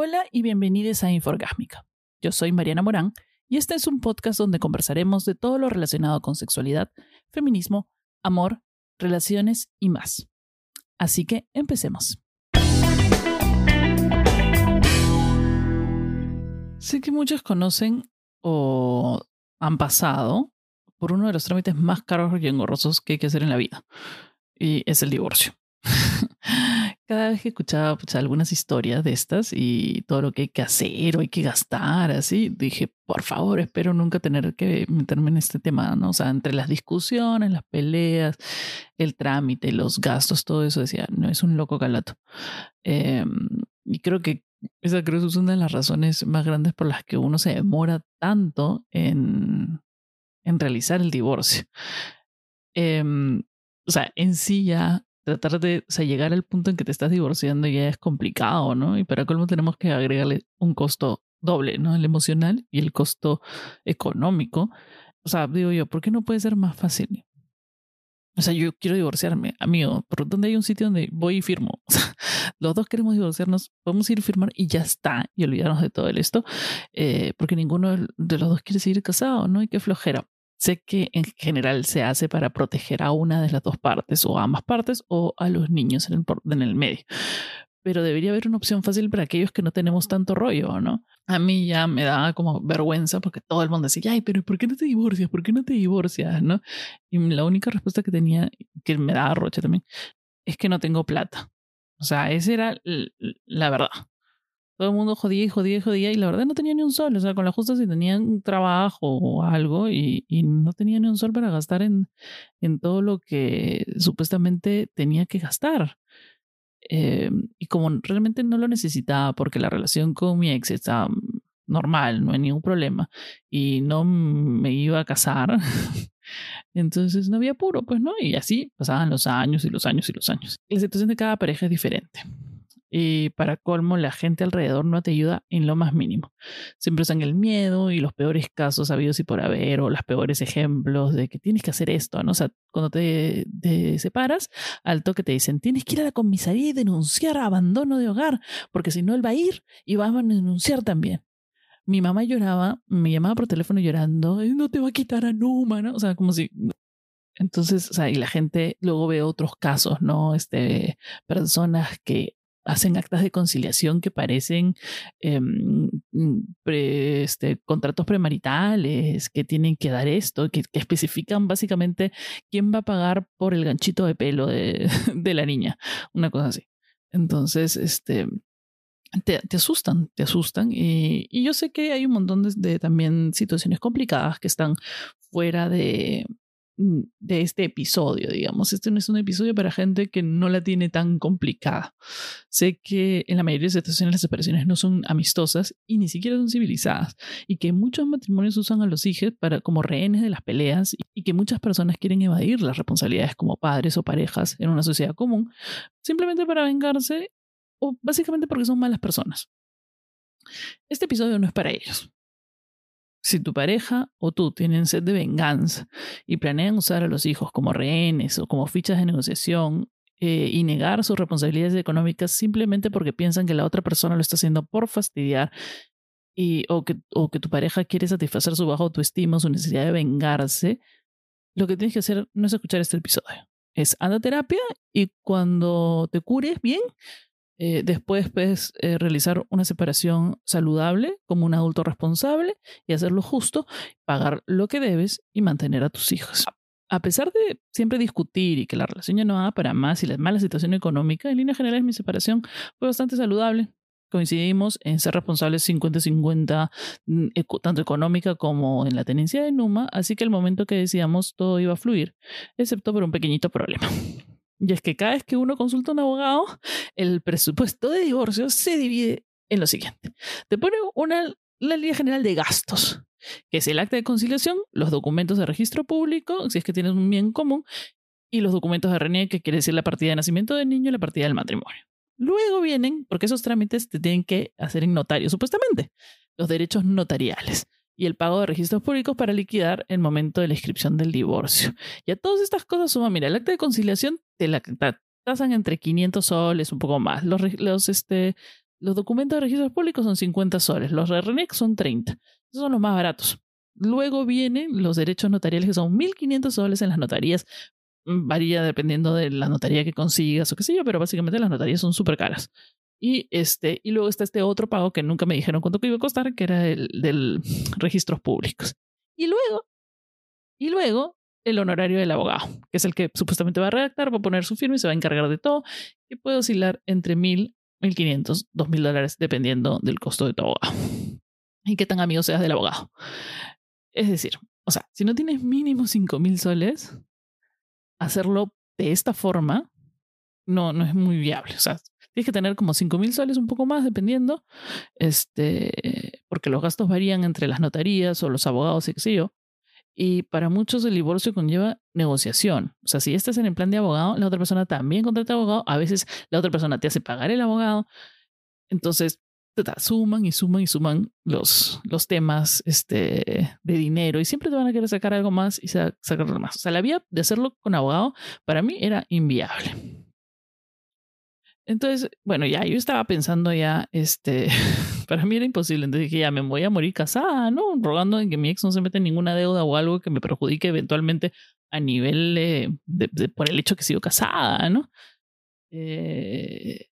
Hola y bienvenidos a Inforgásmica. Yo soy Mariana Morán y este es un podcast donde conversaremos de todo lo relacionado con sexualidad, feminismo, amor, relaciones y más. Así que empecemos. Sé que muchos conocen o han pasado por uno de los trámites más caros y engorrosos que hay que hacer en la vida, y es el divorcio. cada vez que escuchaba pues, algunas historias de estas y todo lo que hay que hacer o hay que gastar, así, dije, por favor, espero nunca tener que meterme en este tema, ¿no? O sea, entre las discusiones, las peleas, el trámite, los gastos, todo eso, decía, no, es un loco calato. Em, y creo que esa creo es una de las razones más grandes por las que uno se demora tanto en, en realizar el divorcio. Em, o sea, en sí ya tratar de o sea, llegar al punto en que te estás divorciando ya es complicado, ¿no? Y para colmo tenemos que agregarle un costo doble, ¿no? El emocional y el costo económico. O sea, digo yo, ¿por qué no puede ser más fácil? O sea, yo quiero divorciarme, amigo, ¿por dónde hay un sitio donde voy y firmo? O sea, los dos queremos divorciarnos, podemos ir a firmar y ya está, y olvidarnos de todo esto, eh, porque ninguno de los dos quiere seguir casado, ¿no? Y qué flojera. Sé que en general se hace para proteger a una de las dos partes o a ambas partes o a los niños en el, en el medio. Pero debería haber una opción fácil para aquellos que no tenemos tanto rollo, ¿no? A mí ya me da como vergüenza porque todo el mundo decía, ay, pero ¿por qué no te divorcias? ¿Por qué no te divorcias? ¿No? Y la única respuesta que tenía, que me daba roche también, es que no tengo plata. O sea, esa era la verdad todo el mundo jodía y jodía y jodía y la verdad no tenía ni un sol, o sea, con la justa si tenían trabajo o algo y, no tenía ni un sol para gastar en, en todo lo que supuestamente tenía que gastar. Eh, y como realmente no lo necesitaba porque la relación con mi ex estaba normal, no hay ningún problema y no me iba a casar, entonces no había apuro, pues no, y así pasaban los años y los años y los años. La situación de cada pareja es diferente. Y para colmo, la gente alrededor no te ayuda en lo más mínimo. Siempre usan el miedo y los peores casos habidos y por haber, o los peores ejemplos de que tienes que hacer esto, ¿no? O sea, cuando te, separas, al toque te dicen, tienes que ir a la comisaría y denunciar abandono de hogar, porque si no, él va a ir y va a denunciar también. Mi mamá lloraba, me llamaba por teléfono llorando, no te va a quitar a Numa, ¿no? O sea, como si entonces, o sea, y la gente luego ve otros casos, ¿no? Este, personas que hacen actas de conciliación que parecen em, mm, este, contratos premaritales, que tienen que dar esto, que, especifican básicamente quién va a pagar por el ganchito de pelo de, la niña, una cosa así. Entonces, este, te, asustan, te asustan. Y, yo sé que hay un montón de, también situaciones complicadas que están fuera de, de este episodio, digamos. Este no es un episodio para gente que no la tiene tan complicada. Sé que en la mayoría de situaciones las separaciones no son amistosas y ni siquiera son civilizadas y que muchos matrimonios usan a los hijos para, como rehenes de las peleas y que muchas personas quieren evadir las responsabilidades como padres o parejas en una sociedad común simplemente para vengarse o básicamente porque son malas personas. Este episodio no es para ellos. Si tu pareja o tú tienen sed de venganza y planean usar a los hijos como rehenes o como fichas de negociación eh, y negar sus responsabilidades económicas simplemente porque piensan que la otra persona lo está haciendo por fastidiar y, o, que, o que tu pareja quiere satisfacer su baja autoestima, su necesidad de vengarse, lo que tienes que hacer no es escuchar este episodio. Es anda a terapia y cuando te cures bien, eh, después puedes eh, realizar una separación saludable como un adulto responsable y hacerlo justo, pagar lo que debes y mantener a tus hijos. A pesar de siempre discutir y que la relación ya no va para más y la mala situación económica, en líneas generales mi separación fue bastante saludable. Coincidimos en ser responsables 50-50, mm, tanto económica como en la tenencia de Numa, así que el momento que decíamos todo iba a fluir, excepto por un pequeñito problema. Y es que cada vez que uno consulta a un abogado, el presupuesto de divorcio se divide en lo siguiente. Te pone una, la línea general de gastos, que es el acta de conciliación, los documentos de registro público, si es que tienes un bien común, y los documentos de RNE, que quiere decir la partida de nacimiento del niño y la partida del matrimonio. Luego vienen, porque esos trámites te tienen que hacer en notario, supuestamente, los derechos notariales y el pago de registros públicos para liquidar el momento de la inscripción del divorcio. Y a todas estas cosas suma, mira, el acta de conciliación te la tasan entre 500 soles, un poco más. Los, los, este, Los documentos de registros públicos son 50 soles, los de son 30. Esos son los más baratos. Luego vienen los derechos notariales que son 1.500 soles en las notarías. Mm, varía dependiendo de la notaría que consigas o qué sé yo, pero básicamente las notarías son súper caras. Y, este, y luego está este otro pago que nunca me dijeron cuánto iba a costar, que era el del registros públicos. Y luego, y luego el honorario del abogado, que es el que supuestamente va a redactar, va a poner su firma y se va a encargar de todo, que puede oscilar entre mil, mil quinientos, dos mil dólares, dependiendo del costo de tu abogado y qué tan amigo seas del abogado. Es decir, o sea, si no tienes mínimo cinco mil soles, hacerlo de esta forma no, no es muy viable. O sea, tienes que tener como cinco mil soles, un poco más, dependiendo, este, porque los gastos varían entre las notarías o los abogados y qué sé yo. Y para muchos el divorcio conlleva negociación. O sea, si estás en el plan de abogado, la otra persona también contrata abogado. A veces la otra persona te hace pagar el abogado. Entonces, suman y suman y suman los, los temas este, de dinero y siempre te van a querer sacar algo más y sacar más. O sea, la vía de hacerlo con abogado para mí era inviable. Entonces, bueno, ya yo estaba pensando ya, este, para mí era imposible. Entonces dije, ya me voy a morir casada, ¿no? Rogando en que mi ex no se meta en ninguna deuda o algo que me perjudique eventualmente a nivel de, por el hecho que he sido casada, ¿no? Eh,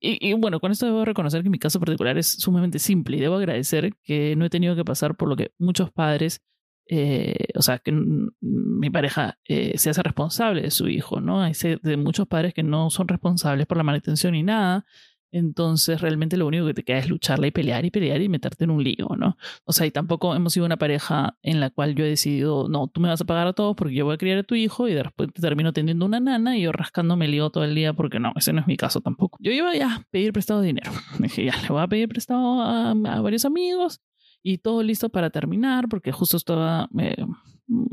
y, bueno, con esto debo reconocer que mi caso particular es sumamente simple y debo agradecer que no he tenido que pasar por lo que muchos padres eh, o sea, que mi pareja eh, se hace responsable de su hijo, ¿no? Hay de muchos padres que no son responsables por la manutención ni nada. Entonces, realmente lo único que te queda es lucharla y pelear y pelear y meterte en un lío, ¿no? O sea, y tampoco hemos sido una pareja en la cual yo he decidido, no, tú me vas a pagar a todos porque yo voy a criar a tu hijo y después te termino teniendo una nana y yo rascándome el lío todo el día porque no, ese no es mi caso tampoco. Yo iba ya a pedir prestado dinero. Dije, ya, le voy a pedir prestado a varios amigos y todo listo para terminar, porque justo estaba, eh,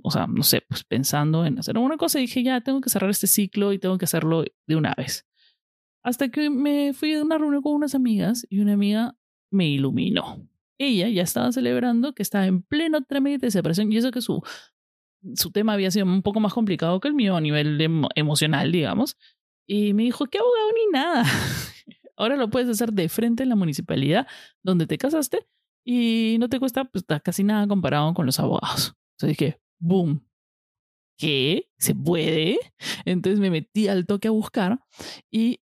o sea, no sé, pues pensando en hacer una cosa y dije, ya, tengo que cerrar este ciclo y tengo que hacerlo de una vez. Hasta que me fui a una reunión con unas amigas y una amiga me iluminó. Ella ya estaba celebrando que estaba en pleno trámite de separación y eso que su, su tema había sido un poco más complicado que el mío a nivel emocional, digamos. Y me dijo, ¿qué abogado ni nada? Ahora lo puedes hacer de frente en la municipalidad donde te casaste y no te cuesta pues, casi nada comparado con los abogados. Entonces dije, boom, ¿qué? ¿Se puede? Entonces me metí al toque a buscar y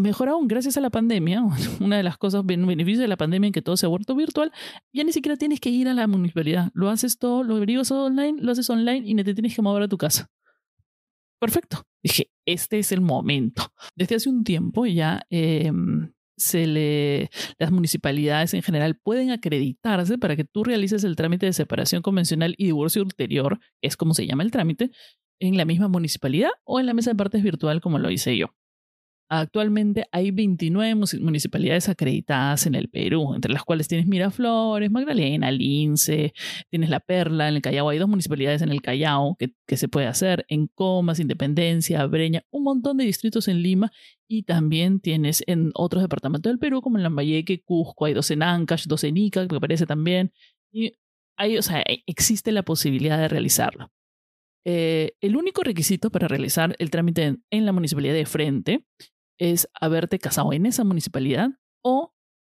mejor aún, gracias a la pandemia, una de las cosas, beneficios de la pandemia en que todo se ha vuelto virtual, ya ni siquiera tienes que ir a la municipalidad. Lo haces todo, lo averiguas online, lo haces online y no te tienes que mover a tu casa. Perfecto. Dije, este es el momento. Desde hace un tiempo ya eh, se le, las municipalidades en general pueden acreditarse para que tú realices el trámite de separación convencional y divorcio ulterior, es como se llama el trámite, en la misma municipalidad o en la mesa de partes virtual como lo hice yo. Actualmente hay 29 municipalidades acreditadas en el Perú, entre las cuales tienes Miraflores, Magdalena, Lince, tienes La Perla, en el Callao hay dos municipalidades en el Callao que, que se puede hacer, en Comas, Independencia, Breña, un montón de distritos en Lima y también tienes en otros departamentos del Perú como en Lambayeque, Cusco, hay dos en Ancash, dos en Ica, que me parece también, y hay, o sea, e, existe la posibilidad de realizarlo. Eh, el único requisito para realizar el trámite en la municipalidad de frente es haberte casado en esa municipalidad o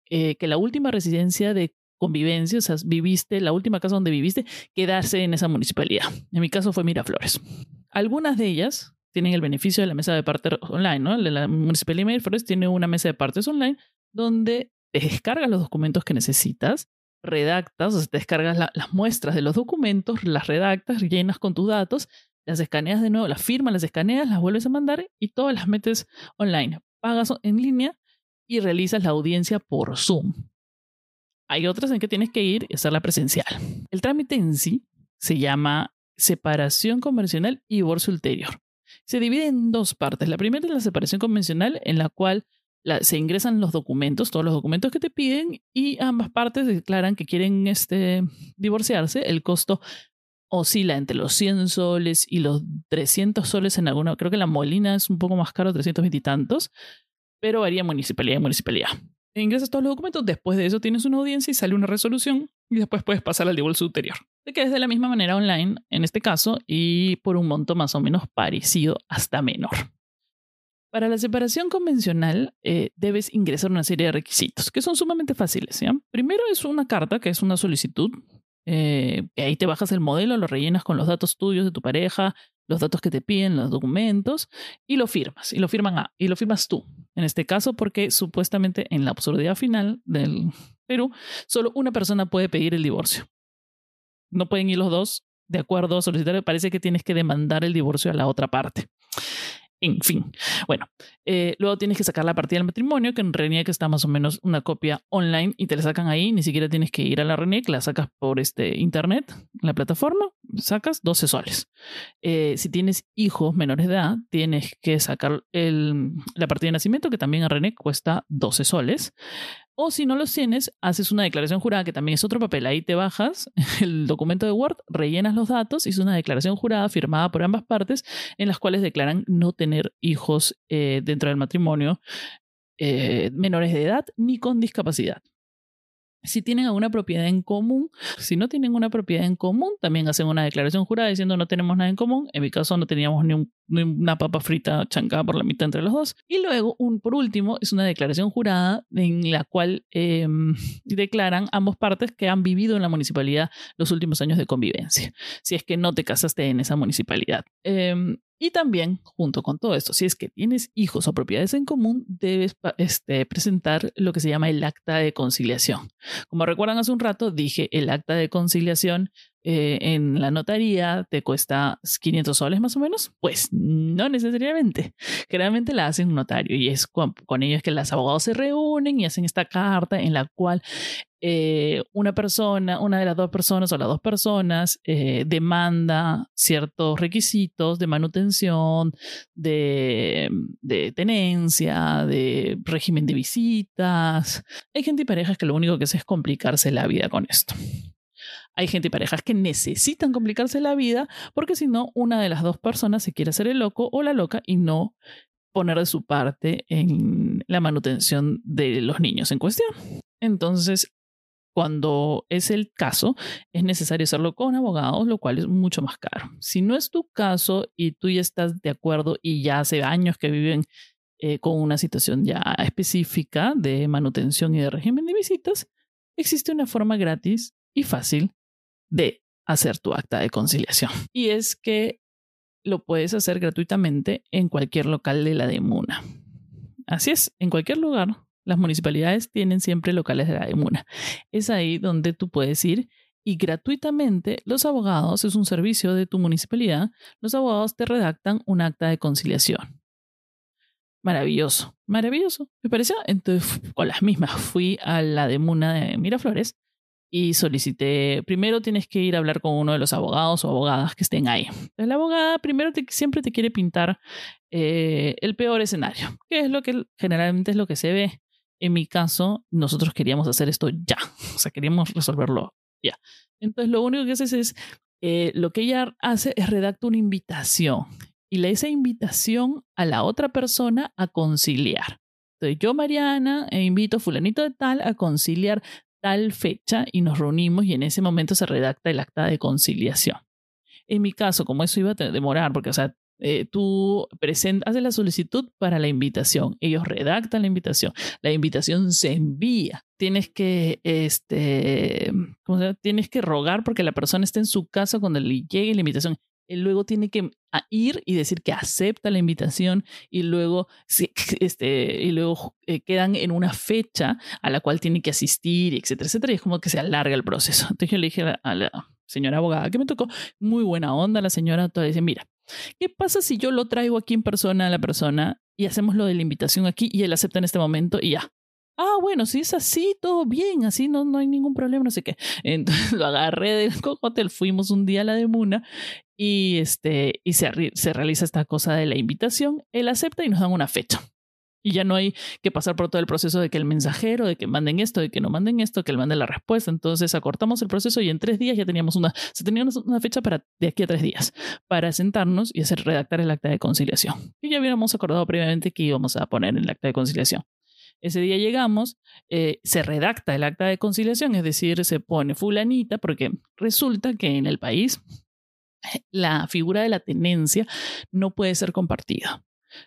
eh, que la última residencia de convivencia, o sea, viviste, la última casa donde viviste, quedarse en esa municipalidad. En mi caso fue Miraflores. Algunas de ellas tienen el beneficio de la mesa de partes online, ¿no? La municipalidad de Miraflores tiene una mesa de partes online donde te descargas los documentos que necesitas, redactas, o sea, te descargas las muestras de los documentos, las redactas, llenas con tus datos las escaneas de nuevo, las firmas, las escaneas, las vuelves a mandar y todas las metes online. Pagas en línea y realizas la audiencia por Zoom. Hay otras en que tienes que ir y hacerla presencial. El trámite en sí se llama separación convencional y divorcio ulterior. Se divide en dos partes. La primera es la separación convencional, en la cual se ingresan los documentos, todos los documentos que te piden, y ambas partes declaran que quieren este, divorciarse. El costo oscila entre los 100 soles y los 300 soles en alguna. Creo que la Molina es un poco más caro, 320 y tantos, pero varía municipalidad a municipalidad. Ingresas todos los documentos, después de eso tienes una audiencia y sale una resolución y después puedes pasar al divorcio ulterior. De que es de la misma manera online en este caso y por un monto más o menos parecido hasta menor. Para la separación convencional eh, debes ingresar una serie de requisitos que son sumamente fáciles. Primero es una carta, que es una solicitud, eh, ahí te bajas el modelo, lo rellenas con los datos tuyos de tu pareja, los datos que te piden, los documentos, y lo firmas, y lo firman a, y lo firmas tú. En este caso, porque supuestamente en la absurdidad final del Perú, solo una persona puede pedir el divorcio. No pueden ir los dos de acuerdo a solicitar, parece que tienes que demandar el divorcio a la otra parte. En fin, bueno, eh, luego tienes que sacar la partida del matrimonio, que en RENIEC está más o menos una copia online y te la sacan ahí, ni siquiera tienes que ir a la RENIEC, la sacas por este internet, la plataforma, sacas 12 soles. Eh, si tienes hijos menores de edad, tienes que sacar el, la partida de nacimiento, que también a RENIEC cuesta 12 soles. O si no los tienes, haces una declaración jurada, que también es otro papel. Ahí te bajas el documento de Word, rellenas los datos es una declaración jurada firmada por ambas partes en las cuales declaran no tener hijos eh, dentro del matrimonio eh, menores de edad ni con discapacidad. Si tienen alguna propiedad en común, si no tienen una propiedad en común, también hacen una declaración jurada diciendo no tenemos nada en común. En mi caso no teníamos ni, una papa frita chancada por la mitad entre los dos. Y luego, un, por último, es una declaración jurada en la cual em, declaran ambas partes que han vivido en la municipalidad los últimos años de convivencia, si es que no te casaste en esa municipalidad. Em, y también, junto con todo esto, si es que tienes hijos o propiedades en común, debes este, presentar lo que se llama el acta de conciliación. Como recuerdan hace un rato, dije el acta de conciliación eh, en la notaría te cuesta 500 soles más o menos. Pues no necesariamente. Generalmente la hacen un notario y es con, ellos que los abogados se reúnen y hacen esta carta en la cual eh, una persona, una de las dos personas o las dos personas eh, demanda ciertos requisitos de manutención, de, tenencia, de régimen de visitas. Hay gente y parejas que lo único que hace es complicarse la vida con esto. Hay gente y parejas que necesitan complicarse la vida porque si no, una de las dos personas se quiere hacer el loco o la loca y no poner de su parte en la manutención de los niños en cuestión. Entonces, cuando es el caso, es necesario hacerlo con abogados, lo cual es mucho más caro. Si no es tu caso y tú ya estás de acuerdo y ya hace años que viven eh, con una situación ya específica de manutención y de régimen de visitas, existe una forma gratis y fácil de hacer tu acta de conciliación. Y es que lo puedes hacer gratuitamente en cualquier local de la DEMUNA. Así es, en cualquier lugar las municipalidades tienen siempre locales de la DEMUNA. Es ahí donde tú puedes ir y gratuitamente los abogados, es un servicio de tu municipalidad, los abogados te redactan un acta de conciliación. Maravilloso, maravilloso. Me pareció, entonces con las mismas fui a la DEMUNA de Miraflores y solicité, primero tienes que ir a hablar con uno de los abogados o abogadas que estén ahí. la abogada primero siempre te quiere pintar eh, el peor escenario, que es lo que generalmente es lo que se ve en mi caso, nosotros queríamos hacer esto ya, o sea, queríamos resolverlo ya. Entonces, lo único que haces es, eh, lo que ella hace es redacta una invitación y le esa invitación a la otra persona a conciliar. Entonces, yo, Mariana, e invito a fulanito de tal a conciliar tal fecha y nos reunimos y en ese momento se redacta el acta de conciliación. En mi caso, como eso iba a demorar, porque, o sea, eh, tú haces la solicitud para la invitación, ellos redactan la invitación, la invitación se envía, tienes que, este, tienes que rogar porque la persona esté en su casa cuando le llegue la invitación. Él luego tiene que ir y decir que acepta la invitación y luego, este, y luego eh, quedan en una fecha a la cual tiene que asistir, etcétera, etcétera. Y es como que se alarga el proceso. Entonces yo le dije a la, señora abogada que me tocó, muy buena onda la señora, toda dice, mira, ¿Qué pasa si yo lo traigo aquí en persona a la persona y hacemos lo de la invitación aquí y él acepta en este momento y ya? Ah, bueno, si es así, todo bien, así no, no hay ningún problema, no sé qué. Entonces lo agarré del cojotel, fuimos un día a la de Muna y, este, y se, se realiza esta cosa de la invitación, él acepta y nos dan una fecha. Y ya no hay que pasar por todo el proceso de que el mensajero, de que manden esto, de que no manden esto, que él mande la respuesta. Entonces acortamos el proceso y en tres días ya teníamos una, se tenía una fecha para de aquí a tres días para sentarnos y hacer redactar el acta de conciliación. Y ya habíamos acordado previamente que íbamos a poner en el acta de conciliación. Ese día llegamos, eh, se redacta el acta de conciliación, es decir, se pone fulanita, porque resulta que en el país la figura de la tenencia no puede ser compartida.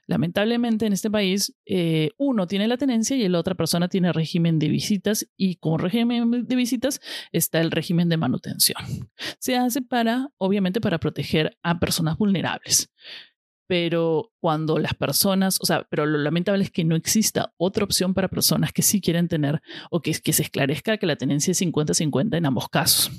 Lamentablemente en este país, eh, uno tiene la tenencia y la otra persona tiene régimen de visitas y como régimen de visitas está el régimen de manutención. Se hace para, obviamente, para proteger a personas vulnerables. Pero cuando las personas, o sea, pero lo lamentable es que no exista otra opción para personas que sí quieren tener o que, que se esclarezca que la tenencia es 50-50 en ambos casos.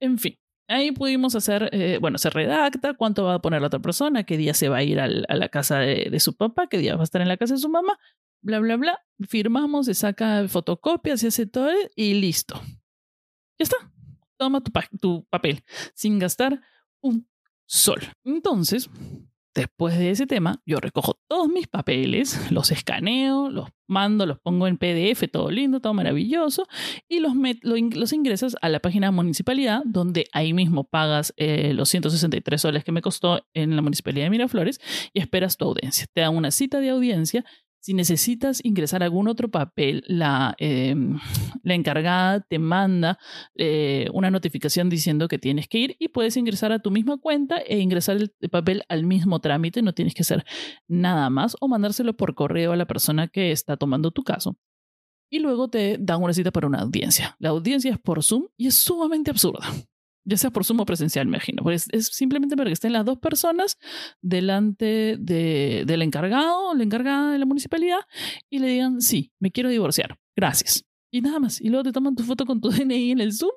En fin, Ahí pudimos hacer, eh, bueno, se redacta cuánto va a poner la otra persona, qué día se va a ir a la casa de, su papá, qué día va a estar en la casa de su mamá, bla, bla, bla. Firmamos, se saca fotocopias, se hace todo y listo. Ya está. Toma tu, tu papel sin gastar un sol. Entonces, Después de ese tema, yo recojo todos mis papeles, los escaneo, los mando, los pongo en PDF, todo lindo, todo maravilloso, y los, los ingresas a la página municipalidad, donde ahí mismo pagas eh, los 163 soles que me costó en la municipalidad de Miraflores y esperas tu audiencia. Te dan una cita de audiencia si necesitas ingresar algún otro papel, la, em, encargada te manda eh, una notificación diciendo que tienes que ir y puedes ingresar a tu misma cuenta e ingresar el papel al mismo trámite. No tienes que hacer nada más o mandárselo por correo a la persona que está tomando tu caso. Y luego te dan una cita para una audiencia. La audiencia es por Zoom y es sumamente absurda ya sea por sumo presencial, me imagino. Pues es simplemente para que estén las dos personas delante de, del encargado o la encargada de la municipalidad y le digan, sí, me quiero divorciar, gracias. Y nada más. Y luego te toman tu foto con tu DNI en el Zoom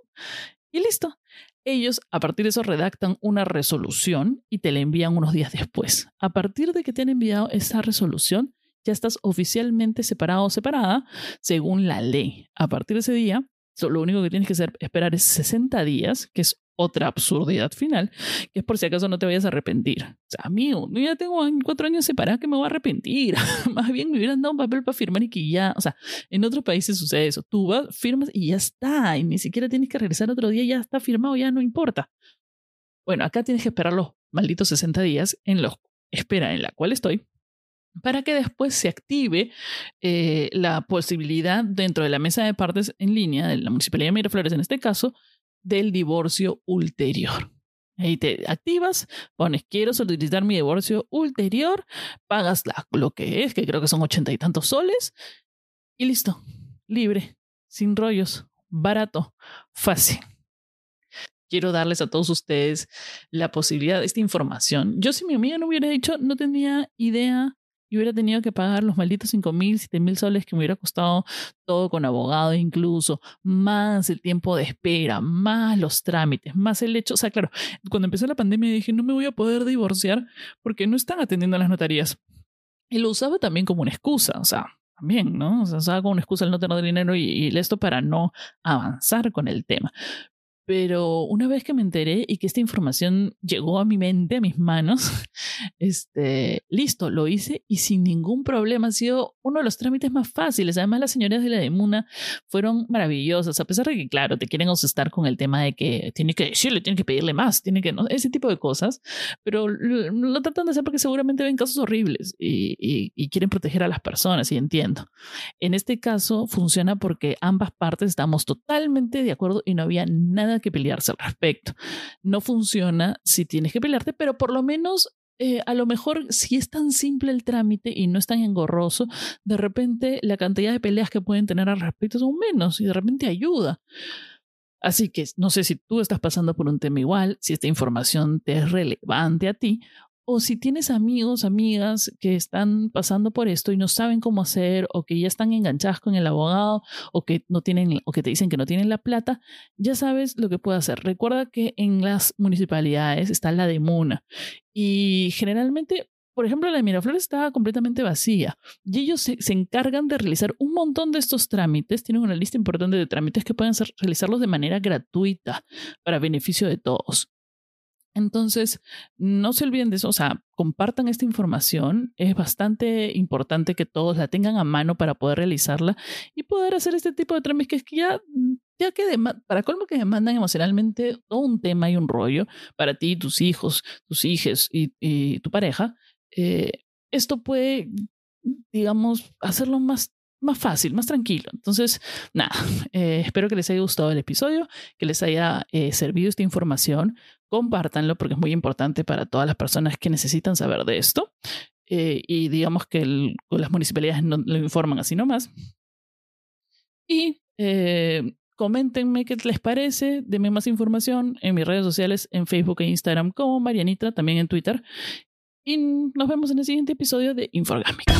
y listo. Ellos a partir de eso redactan una resolución y te la envían unos días después. A partir de que te han enviado esa resolución, ya estás oficialmente separado o separada según la ley. A partir de ese día, lo único que tienes que hacer, esperar es 60 días, que es otra absurdidad final, que es por si acaso no te vayas a arrepentir. O sea, amigo, yo ya tengo cuatro años separados que me voy a arrepentir. Más bien me hubieran dado un papel para firmar y que ya, o sea, en otros países sucede eso. Tú vas, firmas y ya está, y ni siquiera tienes que regresar otro día, ya está firmado, ya no importa. Bueno, acá tienes que esperar los malditos 60 días en los espera en la cual estoy para que después se active eh, la posibilidad dentro de la mesa de partes en línea de la Municipalidad de Miraflores, en este caso, del divorcio ulterior. Ahí te activas, pones quiero solicitar mi divorcio ulterior, pagas lo que es, que creo que son ochenta y tantos soles, y listo, libre, sin rollos, barato, fácil. Quiero darles a todos ustedes la posibilidad esta información. Yo si mi amiga no hubiera dicho, no tenía idea y hubiera tenido que pagar los malditos 5 mil, 7 mil soles que me hubiera costado todo con abogado incluso, más el tiempo de espera, más los trámites, más el hecho, o sea, claro, cuando empezó la pandemia dije, no me voy a poder divorciar porque no están atendiendo a las notarías. Y lo usaba también como una excusa, o sea, también, ¿no? O sea, usaba como una excusa el no tener dinero y, y esto para no avanzar con el tema. Pero una vez que me enteré y que esta información llegó a mi mente, a mis manos, este, listo, lo hice y sin ningún problema. Ha sido uno de los trámites más fáciles. Además, las señoras de la Demuna fueron maravillosas, a pesar de que, claro, te quieren asustar con el tema de que tiene que decirle, tiene que pedirle más, tiene que, no, ese tipo de cosas. Pero lo, tratan de hacer porque seguramente ven casos horribles y, y quieren proteger a las personas, y entiendo. En este caso, funciona porque ambas partes estamos totalmente de acuerdo y no había nada que pelearse al respecto. No funciona si tienes que pelearte, pero por lo menos eh, a lo mejor si es tan simple el trámite y no es tan engorroso, de repente la cantidad de peleas que pueden tener al respecto son menos y de repente ayuda. Así que no sé si tú estás pasando por un tema igual, si esta información te es relevante a ti o si tienes amigos, amigas que están pasando por esto y no saben cómo hacer o que ya están enganchadas con el abogado o que no tienen o que te dicen que no tienen la plata, ya sabes lo que puede hacer. Recuerda que en las municipalidades está la de Muna y generalmente por ejemplo, la de Miraflores estaba completamente vacía y ellos se, se, encargan de realizar un montón de estos trámites. Tienen una lista importante de trámites que pueden ser, realizarlos de manera gratuita para beneficio de todos. Entonces, no se olviden de eso, o sea, compartan esta información. Es bastante importante que todos la tengan a mano para poder realizarla y poder hacer este tipo de trámites que ya, ya que para colmo que demandan emocionalmente todo un tema y un rollo para ti, tus hijos, tus hijas y, tu pareja. Eh, esto puede, digamos, hacerlo más más fácil, más tranquilo. Entonces, nada, eh, espero que les haya gustado el episodio, que les haya eh, servido esta información compártanlo porque es muy importante para todas las personas que necesitan saber de esto. eh, y digamos que las municipalidades no lo informan así nomás. Y eh, coméntenme qué les parece, denme más información en mis redes sociales, en Facebook e Instagram como Marianita, también en Twitter. Y nos vemos en el siguiente episodio de Inforgámica.